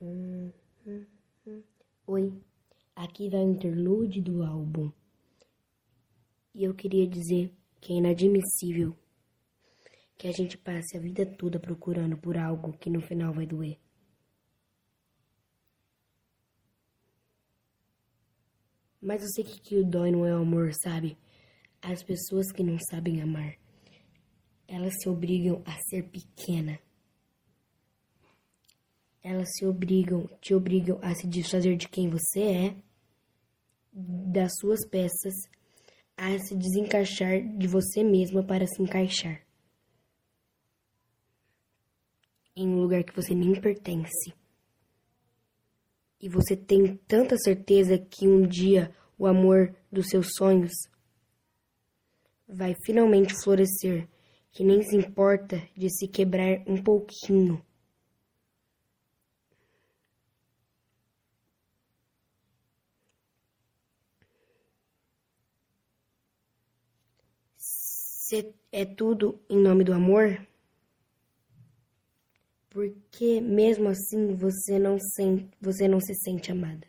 Hum, hum, hum. Oi, aqui vai o interlude do álbum. E eu queria dizer que é inadmissível que a gente passe a vida toda procurando por algo que no final vai doer. Mas eu sei que, que o dói não é o amor, sabe? As pessoas que não sabem amar, elas se obrigam a ser pequena. Elas se obrigam, te obrigam a se desfazer de quem você é, das suas peças, a se desencaixar de você mesma para se encaixar em um lugar que você nem pertence. E você tem tanta certeza que um dia o amor dos seus sonhos vai finalmente florescer, que nem se importa de se quebrar um pouquinho. Se é tudo em nome do amor, porque mesmo assim você não, sente, você não se sente amada.